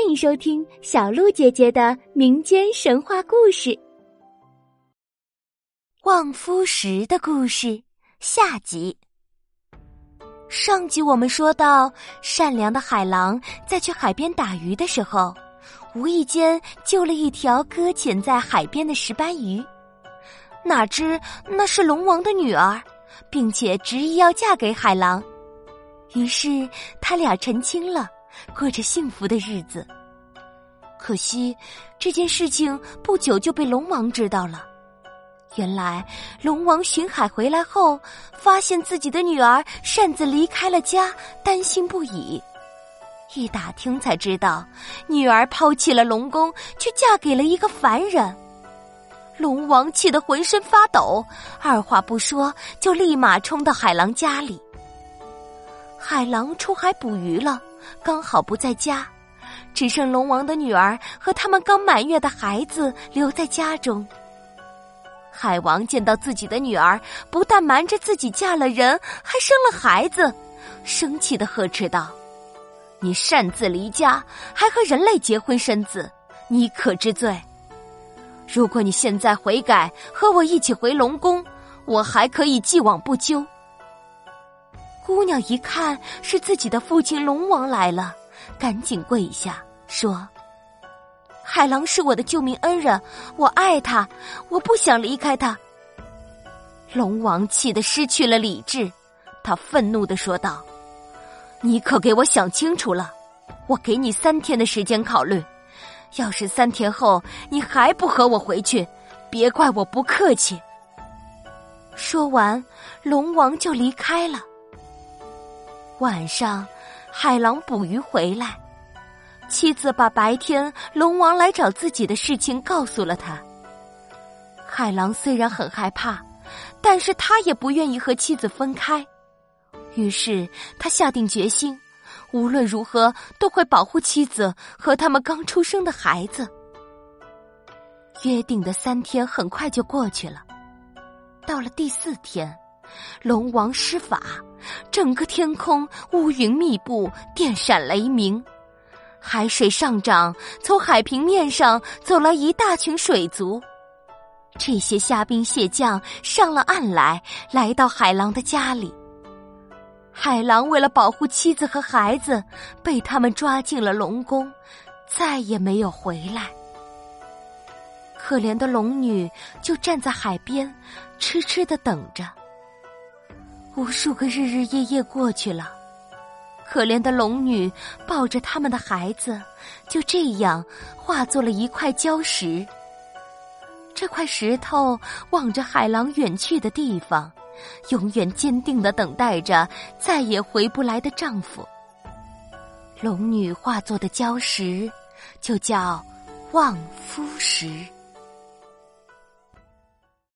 欢迎收听小鹿姐姐的民间神话故事《望夫石的故事》下集。上集我们说到，善良的海狼在去海边打鱼的时候，无意间救了一条搁浅在海边的石斑鱼，哪知那是龙王的女儿，并且执意要嫁给海狼，于是他俩成亲了。过着幸福的日子。可惜，这件事情不久就被龙王知道了。原来，龙王巡海回来后，发现自己的女儿擅自离开了家，担心不已。一打听才知道，女儿抛弃了龙宫，去嫁给了一个凡人。龙王气得浑身发抖，二话不说，就立马冲到海狼家里。海狼出海捕鱼了。刚好不在家，只剩龙王的女儿和他们刚满月的孩子留在家中。海王见到自己的女儿不但瞒着自己嫁了人，还生了孩子，生气的呵斥道：“你擅自离家，还和人类结婚生子，你可知罪？如果你现在悔改，和我一起回龙宫，我还可以既往不咎。”姑娘一看是自己的父亲龙王来了，赶紧跪下说：“海狼是我的救命恩人，我爱他，我不想离开他。”龙王气得失去了理智，他愤怒的说道：“你可给我想清楚了！我给你三天的时间考虑，要是三天后你还不和我回去，别怪我不客气。”说完，龙王就离开了。晚上，海狼捕鱼回来，妻子把白天龙王来找自己的事情告诉了他。海狼虽然很害怕，但是他也不愿意和妻子分开，于是他下定决心，无论如何都会保护妻子和他们刚出生的孩子。约定的三天很快就过去了，到了第四天。龙王施法，整个天空乌云密布，电闪雷鸣，海水上涨，从海平面上走来一大群水族。这些虾兵蟹将上了岸来，来到海狼的家里。海狼为了保护妻子和孩子，被他们抓进了龙宫，再也没有回来。可怜的龙女就站在海边，痴痴的等着。无数个日日夜夜过去了，可怜的龙女抱着他们的孩子，就这样化作了一块礁石。这块石头望着海狼远去的地方，永远坚定的等待着再也回不来的丈夫。龙女化作的礁石，就叫望夫石。